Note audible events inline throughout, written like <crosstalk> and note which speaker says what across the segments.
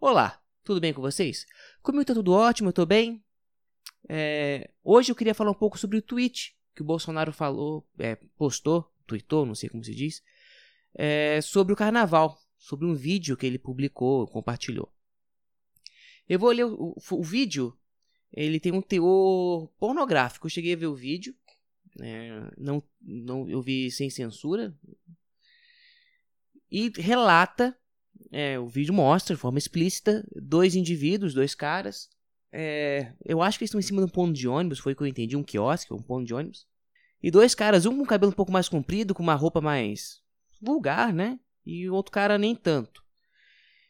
Speaker 1: Olá, tudo bem com vocês? Comigo tá tudo ótimo, eu tô bem. É, hoje eu queria falar um pouco sobre o tweet que o Bolsonaro falou, é, postou, tweetou, não sei como se diz, é, sobre o carnaval, sobre um vídeo que ele publicou, compartilhou. Eu vou ler o, o, o vídeo, ele tem um teor pornográfico. Eu cheguei a ver o vídeo, é, não, não, eu vi sem censura, e relata é, o vídeo mostra de forma explícita dois indivíduos, dois caras. É, eu acho que eles estão em cima de um ponto de ônibus, foi o que eu entendi, um quiosque, um ponto de ônibus. E dois caras, um com cabelo um pouco mais comprido, com uma roupa mais vulgar, né? E o outro cara nem tanto.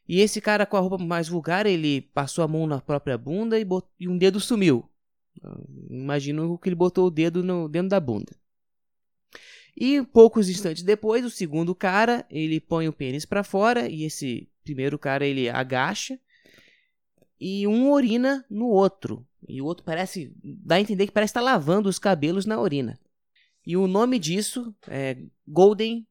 Speaker 1: E esse cara com a roupa mais vulgar, ele passou a mão na própria bunda e, bot... e um dedo sumiu. Imagino que ele botou o dedo no... dentro da bunda. E poucos instantes depois, o segundo cara, ele põe o pênis para fora e esse primeiro cara ele agacha e um urina no outro. E o outro parece dá a entender que parece estar lavando os cabelos na urina. E o nome disso é Golden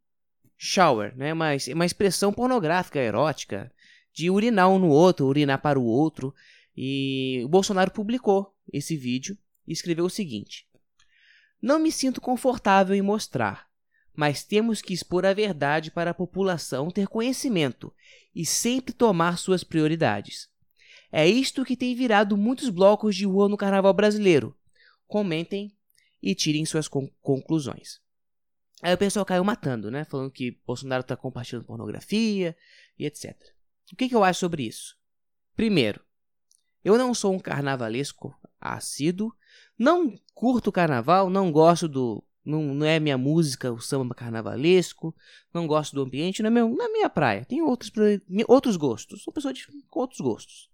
Speaker 1: Shower, né? Mas é uma expressão pornográfica, erótica, de urinar um no outro, urinar para o outro. E o Bolsonaro publicou esse vídeo e escreveu o seguinte: não me sinto confortável em mostrar, mas temos que expor a verdade para a população ter conhecimento e sempre tomar suas prioridades. É isto que tem virado muitos blocos de rua no carnaval brasileiro. Comentem e tirem suas con conclusões. Aí o pessoal caiu matando, né? Falando que Bolsonaro está compartilhando pornografia e etc. O que, que eu acho sobre isso? Primeiro, eu não sou um carnavalesco assíduo, não curto carnaval, não gosto do. Não, não é minha música, o samba carnavalesco, não gosto do ambiente, não é, meu, não é minha praia. Tenho outros, outros gostos. Sou pessoa de, com outros gostos.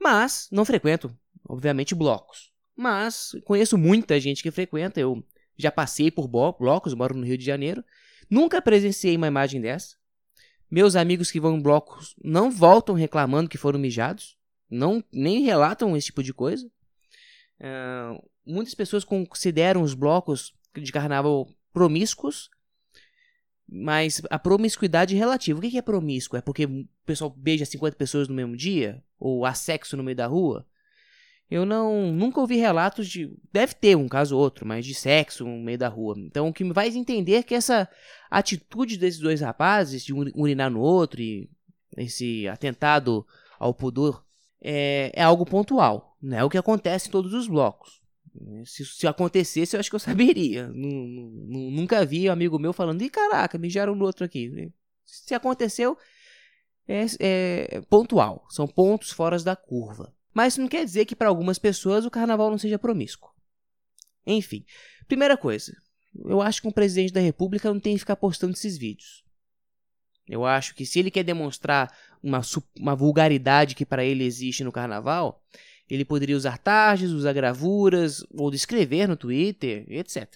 Speaker 1: Mas não frequento, obviamente, blocos. Mas conheço muita gente que frequenta. Eu já passei por blocos, moro no Rio de Janeiro. Nunca presenciei uma imagem dessa. Meus amigos que vão em blocos não voltam reclamando que foram mijados. Não, nem relatam esse tipo de coisa. Uh, muitas pessoas consideram os blocos de carnaval promíscuos, mas a promiscuidade relativa. O que é promíscuo? É porque o pessoal beija 50 pessoas no mesmo dia? Ou há sexo no meio da rua? Eu não nunca ouvi relatos de. Deve ter um caso ou outro, mas de sexo no meio da rua. Então o que me faz entender é que essa atitude desses dois rapazes de urinar no outro e esse atentado ao pudor é, é algo pontual. Não é o que acontece em todos os blocos. Se, se acontecesse, eu acho que eu saberia. nunca vi um amigo meu falando, ih, caraca, mijaram no outro aqui. Se aconteceu, é, é pontual. São pontos fora da curva. Mas isso não quer dizer que para algumas pessoas o carnaval não seja promíscuo. Enfim, primeira coisa, eu acho que um presidente da república não tem que ficar postando esses vídeos. Eu acho que se ele quer demonstrar uma, uma vulgaridade que para ele existe no carnaval, ele poderia usar tardes, usar gravuras, ou descrever no Twitter, etc.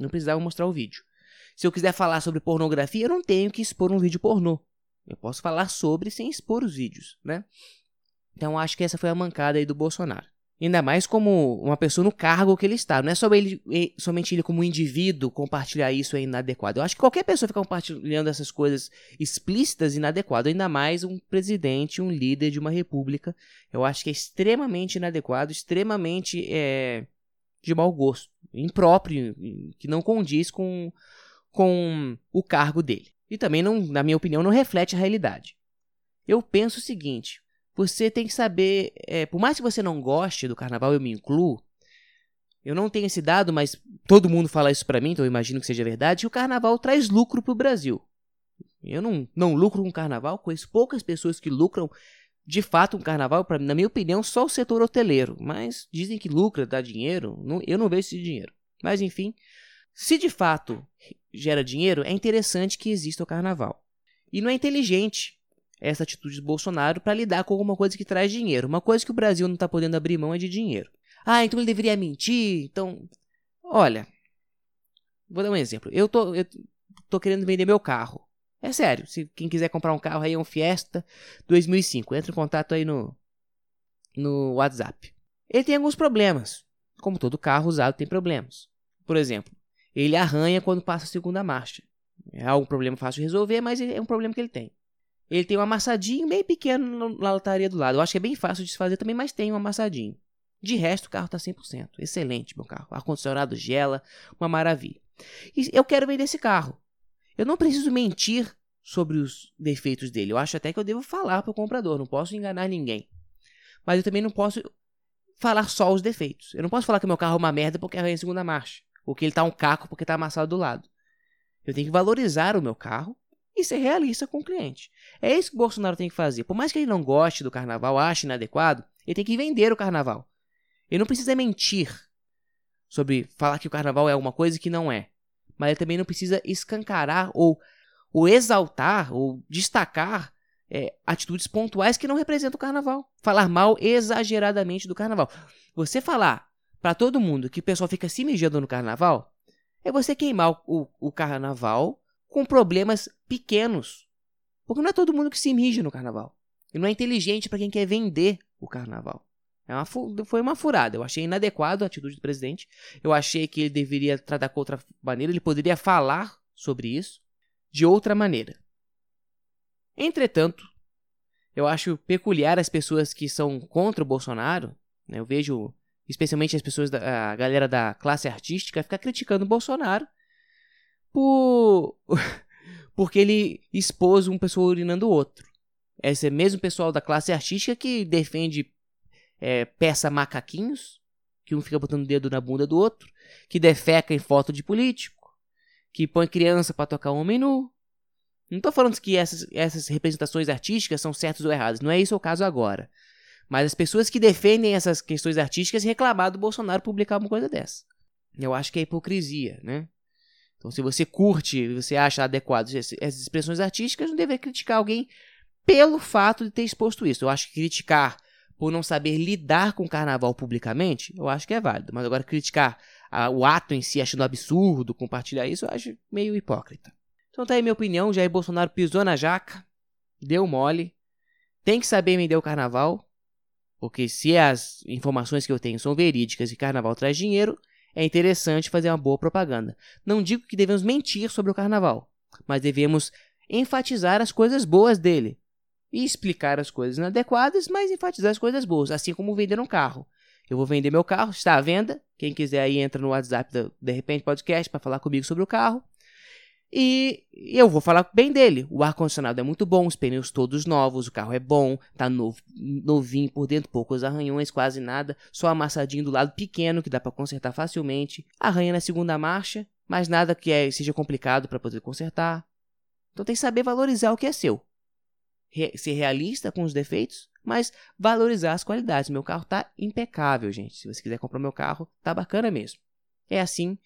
Speaker 1: Não precisava mostrar o vídeo. Se eu quiser falar sobre pornografia, eu não tenho que expor um vídeo pornô. Eu posso falar sobre sem expor os vídeos, né? Então acho que essa foi a mancada aí do Bolsonaro. Ainda mais como uma pessoa no cargo que ele está. Não é só ele, somente ele como indivíduo compartilhar isso é inadequado. Eu acho que qualquer pessoa ficar compartilhando essas coisas explícitas inadequado. Ainda mais um presidente, um líder de uma república. Eu acho que é extremamente inadequado, extremamente é, de mau gosto. Impróprio, que não condiz com, com o cargo dele. E também, não, na minha opinião, não reflete a realidade. Eu penso o seguinte: você tem que saber, é, por mais que você não goste do carnaval, eu me incluo, eu não tenho esse dado, mas todo mundo fala isso para mim, então eu imagino que seja verdade, o carnaval traz lucro pro Brasil. Eu não, não lucro com carnaval, conheço poucas pessoas que lucram de fato com carnaval, pra, na minha opinião, só o setor hoteleiro, mas dizem que lucra, dá dinheiro, não, eu não vejo esse dinheiro. Mas enfim, se de fato gera dinheiro, é interessante que exista o carnaval. E não é inteligente essa atitude de Bolsonaro para lidar com alguma coisa que traz dinheiro. Uma coisa que o Brasil não está podendo abrir mão é de dinheiro. Ah, então ele deveria mentir. Então, olha, vou dar um exemplo. Eu tô, eu tô querendo vender meu carro. É sério. Se quem quiser comprar um carro aí é um Fiesta 2005, entre em contato aí no no WhatsApp. Ele tem alguns problemas. Como todo carro usado tem problemas. Por exemplo, ele arranha quando passa a segunda marcha. É algum problema fácil de resolver, mas é um problema que ele tem. Ele tem um amassadinho bem pequeno na lataria do lado. Eu acho que é bem fácil de se fazer também, mas tem um amassadinho. De resto, o carro tá 100%. Excelente, meu carro. Ar-condicionado gela, uma maravilha. E eu quero vender esse carro. Eu não preciso mentir sobre os defeitos dele. Eu acho até que eu devo falar para o comprador. Não posso enganar ninguém. Mas eu também não posso falar só os defeitos. Eu não posso falar que meu carro é uma merda porque arranha em segunda marcha. Ou que ele tá um caco porque tá amassado do lado. Eu tenho que valorizar o meu carro e ser realista com o cliente. É isso que o Bolsonaro tem que fazer. Por mais que ele não goste do carnaval, ache inadequado, ele tem que vender o carnaval. Ele não precisa mentir sobre falar que o carnaval é alguma coisa que não é. Mas ele também não precisa escancarar ou, ou exaltar ou destacar é, atitudes pontuais que não representam o carnaval. Falar mal exageradamente do carnaval. Você falar para todo mundo que o pessoal fica se mijando no carnaval é você queimar o, o carnaval com problemas pequenos. Porque não é todo mundo que se mija no carnaval. E não é inteligente para quem quer vender o carnaval. É uma, foi uma furada. Eu achei inadequado a atitude do presidente. Eu achei que ele deveria tratar com outra maneira. Ele poderia falar sobre isso de outra maneira. Entretanto, eu acho peculiar as pessoas que são contra o Bolsonaro. Né? Eu vejo, especialmente as pessoas, da, a galera da classe artística, ficar criticando o Bolsonaro por <laughs> porque ele expôs um pessoal urinando o outro. Esse é mesmo pessoal da classe artística que defende é, peça macaquinhos, que um fica botando o dedo na bunda do outro, que defeca em foto de político, que põe criança para tocar homem nu. Não estou falando que essas, essas representações artísticas são certas ou erradas, não é isso o caso agora. Mas as pessoas que defendem essas questões artísticas reclamar do Bolsonaro publicar uma coisa dessa. Eu acho que é hipocrisia, né? Então, se você curte, você acha adequado essas expressões artísticas, não deve criticar alguém pelo fato de ter exposto isso. Eu acho que criticar por não saber lidar com o carnaval publicamente, eu acho que é válido. Mas agora criticar a, o ato em si, achando absurdo compartilhar isso, eu acho meio hipócrita. Então tá aí minha opinião, Jair Bolsonaro pisou na jaca, deu mole, tem que saber vender o carnaval, porque se as informações que eu tenho são verídicas e carnaval traz dinheiro, é interessante fazer uma boa propaganda. Não digo que devemos mentir sobre o carnaval, mas devemos enfatizar as coisas boas dele e explicar as coisas inadequadas, mas enfatizar as coisas boas, assim como vender um carro. Eu vou vender meu carro, está à venda. Quem quiser aí entra no WhatsApp da De Repente Podcast para falar comigo sobre o carro. E eu vou falar bem dele. O ar-condicionado é muito bom, os pneus todos novos, o carro é bom, tá novo, novinho por dentro, poucos arranhões, quase nada, só amassadinho do lado pequeno que dá para consertar facilmente. Arranha na segunda marcha, mas nada que é, seja complicado para poder consertar. Então tem que saber valorizar o que é seu. Re ser realista com os defeitos, mas valorizar as qualidades. Meu carro tá impecável, gente. Se você quiser comprar meu carro, tá bacana mesmo. É assim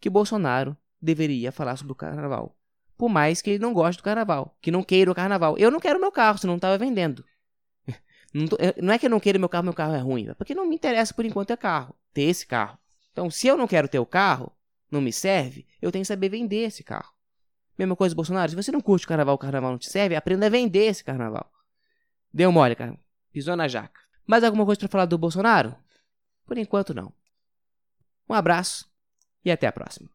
Speaker 1: que Bolsonaro deveria falar sobre o carnaval. Por mais que ele não goste do carnaval, que não queira o carnaval. Eu não quero meu carro, se não estava vendendo. <laughs> Não, tô, não, é que eu não queira meu carro, meu carro é ruim. É porque não me interessa por enquanto é carro, ter esse carro. Então, se eu não quero ter o carro, não me serve, eu tenho que saber vender esse carro. Mesma coisa, Bolsonaro, se você não curte o carnaval, o carnaval não te serve, aprenda a vender esse carnaval. Deu mole, cara. Pisou na jaca. Mais alguma coisa para falar do Bolsonaro? Por enquanto, não. Um abraço e até a próxima.